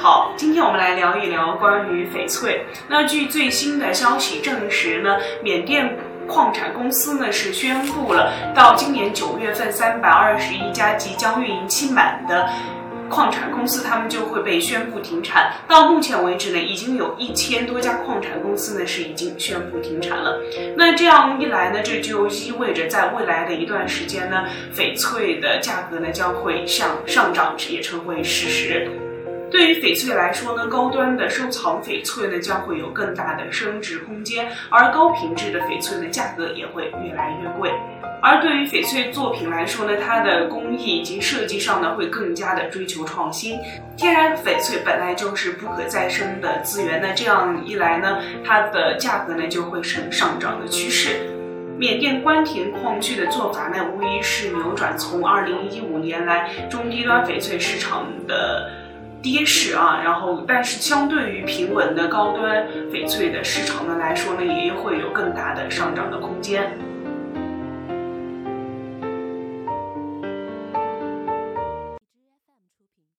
好，今天我们来聊一聊关于翡翠。那据最新的消息证实呢，缅甸矿产公司呢是宣布了，到今年九月份，三百二十一家即将运营期满的。矿产公司他们就会被宣布停产。到目前为止呢，已经有一千多家矿产公司呢是已经宣布停产了。那这样一来呢，这就意味着在未来的一段时间呢，翡翠的价格呢将会向上涨，也成为事实。对于翡翠来说呢，高端的收藏翡翠呢将会有更大的升值空间，而高品质的翡翠呢价格也会越来越贵。而对于翡翠作品来说呢，它的工艺以及设计上呢会更加的追求创新。天然翡翠本来就是不可再生的资源，那这样一来呢，它的价格呢就会呈上涨的趋势。缅甸关停矿区的做法呢，无疑是扭转从二零一五年来中低端翡翠市场的。跌势啊，然后但是相对于平稳的高端翡翠的市场呢来说呢，也会有更大的上涨的空间。